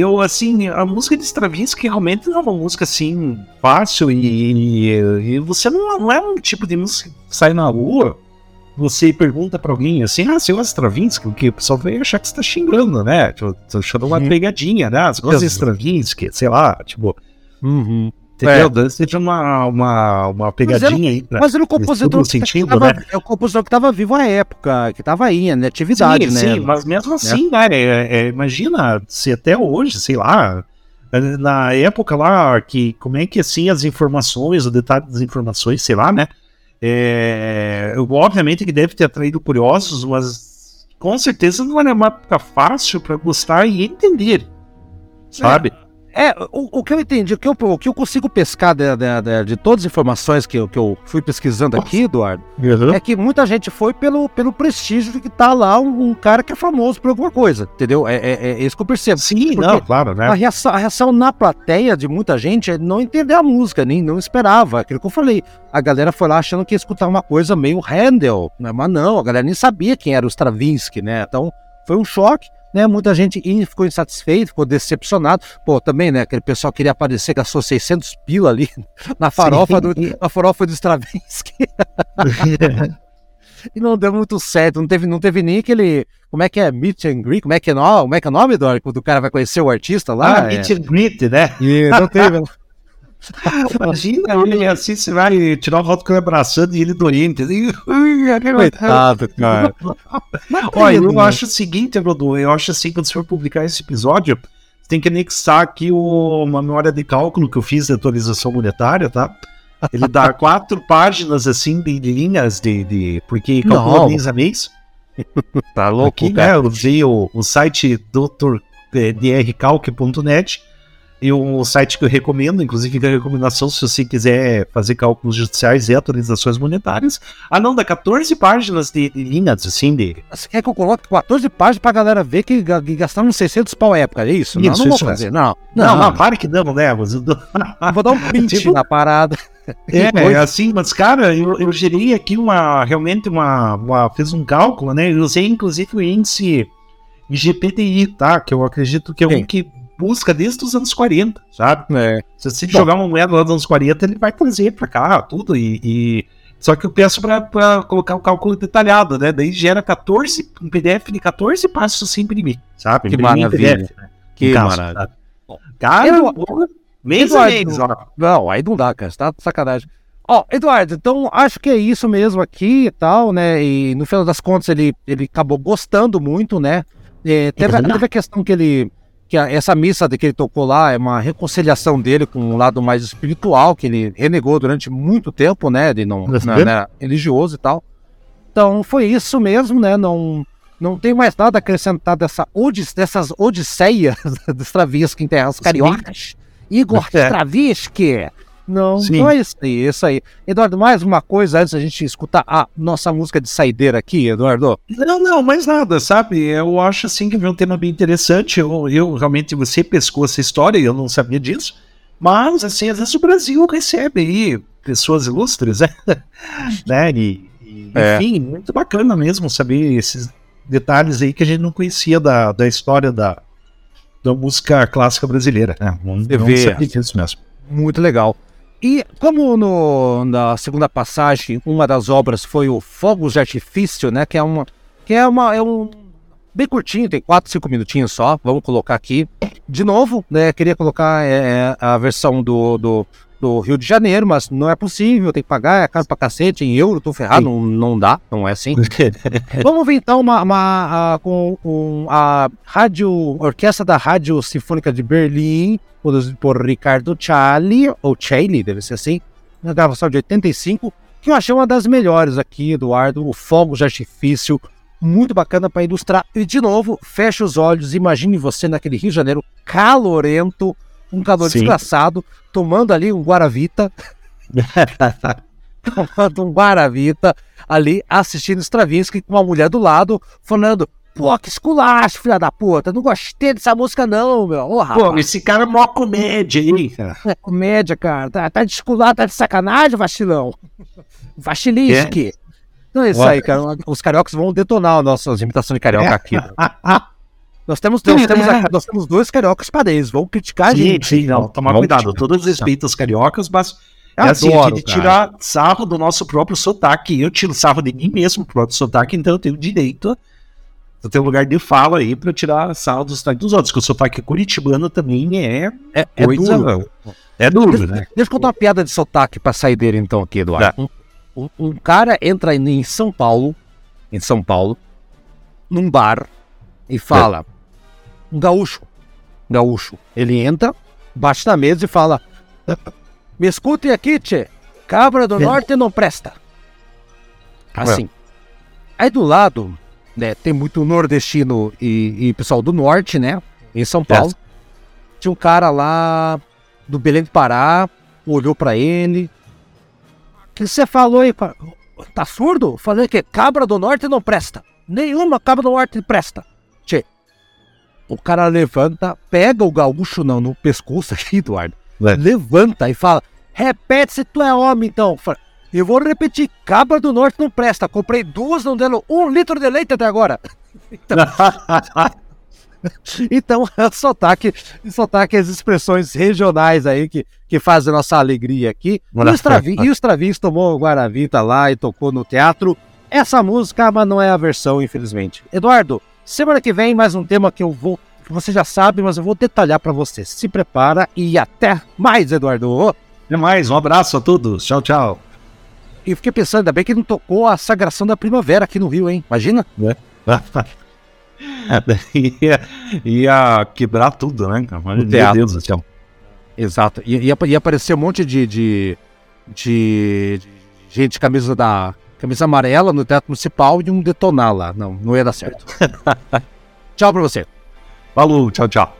eu assim, a música de Stravinsky realmente não é uma música assim fácil e, e você não, não é um tipo de música que sai na rua. Você pergunta pra alguém assim, ah, você gosta de Stravinsky? O que? O pessoal vai achar que você tá xingando, né? Tipo, tô achando uma pegadinha, né? Você gosta de. Stravinsky? Sei lá, tipo, Uhum. Entendeu? Deve ser uma, uma, uma pegadinha aí. pra- Mas era o compositor, todo que, sentido, tava, né? é o compositor que tava vivo à época, que tava aí, né? Atividade, sim, né? Sim, mas mesmo assim, né? é- é, imagina se até hoje, sei lá, na época lá, que como é que assim as informações, o detalhe das informações, sei lá, né? É, obviamente que deve ter atraído curiosos, mas com certeza não era uma época fácil para gostar e entender, sabe? É, o, o que eu entendi, o que eu, o que eu consigo pescar de, de- de- de todas as informações que eu, que eu fui pesquisando aqui, Eduardo, é que muita gente foi pelo, pelo prestígio de que tá lá um, um cara que é famoso por alguma coisa, entendeu? É, é, é isso que eu percebo. Sim, Porque não, claro, né? A reação, a reação na plateia de muita gente é não entender a música, nem não esperava. Aquilo que eu falei. A galera foi lá achando que ia escutar uma coisa meio Handel, né? mas não, a galera nem sabia quem era o Stravinsky, né? Então foi um choque, né? Muita gente ficou insatisfeito, ficou decepcionado. Pô, também, né? Aquele pessoal queria aparecer suas 600 pila ali <laughs> na farofa, do, na farofa do Stravinsky. <laughs> E não deu muito certo, não teve, não teve nem aquele. Como é que é? Meet and greet? Como é que é, como é, que é o nome, Dor? Quando o cara vai conhecer o artista lá? Ah, meet and greet, né? E não teve. <laughs> <laughs> Imagina ele assim, você vai tirar uma foto com ele abraçando e ele do Oriente. Coitado, cara. Olha, eu acho o seguinte, Rodolfo, eu acho assim, quando você for publicar esse episódio, você tem que anexar aqui o- uma memória de cálculo que eu fiz de atualização monetária, tá? Ele dá <laughs> quatro páginas, assim, de linhas de... de porque calcula Não. mês a mês. Tá louco, Aqui, cara. né, eu usei o, o site Dr. eh, drcalc.net E um site que eu recomendo, inclusive fica a recomendação se você quiser fazer cálculos judiciais e atualizações monetárias. Ah, não, dá 14 páginas de, de linhas, assim, de... Você quer que eu coloque 14 páginas pra galera ver que, que gastaram uns 600 pau à época, é isso? Isso, não, não isso vou fazer, não. Não, não, não, claro que não, né? Vou dar um print <laughs> Tipo- na parada. <laughs> É, é assim, mas cara, eu, eu gerei aqui uma, realmente uma, uma, fiz um cálculo, né? Eu usei inclusive o índice IGPTI, tá? Que eu acredito que é Sim. um que busca desde os anos 40, sabe? É. Se você Bom. jogar uma moeda lá dos anos 40, ele vai trazer pra cá tudo e... e- Só que eu peço pra, pra colocar o cálculo detalhado, né? Daí gera 14, um PDF de 14 passos sem imprimir, sabe? Que Imprimir em maravilha. PDF, né? Que caso, maravilha. Cara, Eu- porra, mês Eduardo. Não, aí não dá, cara. Você tá de sacanagem. Ó, Eduardo, então acho que é isso mesmo aqui e tal, né? E no final das contas ele, ele acabou gostando muito, né? É, teve, teve a questão que ele. Que a- essa missa de que ele tocou lá é uma reconciliação dele com um lado mais espiritual, que ele renegou durante muito tempo, né? Ele não, não era religioso e tal. Então foi isso mesmo, né? Não, não tem mais nada a acrescentar dessa odis, dessas odisseias <laughs> do Stravinsky em terras cariocas. Igor. Stravinsky. Não, Sim. não é isso aí, isso aí. Eduardo, mais uma coisa antes da gente escutar a nossa música de saideira aqui, Eduardo. Não, não, mais nada, sabe? Eu acho assim que é um tema bem interessante. Eu, eu realmente, você pescou essa história e eu não sabia disso. Mas, assim, às vezes o Brasil recebe aí pessoas ilustres, <laughs> né? né? E, e, É. Enfim, muito bacana mesmo saber esses detalhes aí que a gente não conhecia da, da história da, da música clássica brasileira. Né? Não, não sabia disso mesmo. Muito legal. E como no, na segunda passagem, uma das obras foi o Fogos de Artifício, né? Que é uma. Que é uma. É um. Bem curtinho, tem 4, 5 minutinhos só. Vamos colocar aqui. De novo, né? Queria colocar é, a versão do, do, do Rio de Janeiro, mas não é possível, tem que pagar, é caro pra cacete, em euro, tô ferrado, não, não dá, não é assim. <laughs> Vamos ver então uma, uma- a- com, com a rádio, orquestra da Rádio Sinfônica de Berlim, produzido por Ricardo Chali, ou Chailly, deve ser assim, na gravação de 85, que eu achei uma das melhores aqui, Eduardo, o Fogos de Artifício, muito bacana para ilustrar. E de novo, fecha os olhos, imagine você naquele Rio de Janeiro calorento, um calor Sim. desgraçado, tomando ali um Guaravita, <laughs> tomando um Guaravita ali, assistindo Stravinsky com uma mulher do lado, falando: Pô, que esculacho, filha da puta, não gostei dessa música, não, meu. Ô, Pô, esse cara é mó comédia cara. <laughs> é comédia, cara. Tá, tá de esculacho, tá de sacanagem, vacilão. Vachilisque. Então é isso aí, cara. Os cariocas vão detonar as nossas imitações de carioca aqui. <laughs> Nós temos, nós, É. temos, aqui- nós temos dois cariocas para eles, vão criticar a Sim, gente. sim, não, tomar Vão cuidado. criticar. Todos respeitam os cariocas, mas é Eu assim, a adoro, gente cara. tira sarro do nosso próprio sotaque. Eu tiro sarro de mim mesmo, pro próprio sotaque, então eu tenho direito a ter um lugar de fala aí pra tirar sarro do sotaque dos outros, que o sotaque curitibano também é, É, é coisa. duro. É duro, né? Deixa eu contar uma piada de sotaque pra sair dele então aqui, Eduardo. Um, um- um cara entra em- em São Paulo, em São Paulo, num bar e fala, um gaúcho, gaúcho, ele entra, bate na mesa e fala, me escutem aqui, tchê, cabra do É. norte não presta. Assim. Aí do lado, né, tem muito nordestino e, e pessoal do norte, né, em São Paulo. Tinha um cara lá do Belém do Pará, olhou pra ele. O que você falou aí? Tá surdo? Falei que cabra do norte não presta. Nenhuma cabra do norte presta. Tchê. O cara levanta, pega o gaúcho não, no pescoço aqui, Eduardo. É. Levanta e fala: Repete se tu é homem, então. Fala, Eu vou repetir: cabra do norte não presta. Comprei duas, não deram um litro de leite até agora. <laughs> Então, <laughs> <laughs> é o sotaque, sotaque, as expressões regionais aí que, que fazem nossa alegria aqui. E o, Stravi, e o Stravinsky tomou o Guaravita lá e tocou no teatro. Essa música, mas não é a versão, infelizmente. Eduardo, semana que vem mais um tema que eu vou, que você já sabe, mas eu vou detalhar pra você. Se prepara e até mais, Eduardo. Até mais, um abraço a todos. Tchau, tchau. E fiquei pensando, ainda bem que não tocou a Sagração da Primavera aqui no Rio, hein? Imagina? <laughs> ia, ia quebrar tudo, né? cara? Meu teatro. Deus do céu. Exato. Ia, ia, ia aparecer um monte de, de, de, de gente de camisa da camisa amarela no Teatro Municipal e um detonar lá. Não, não ia dar certo. <laughs> Tchau pra você. Falou, tchau, tchau.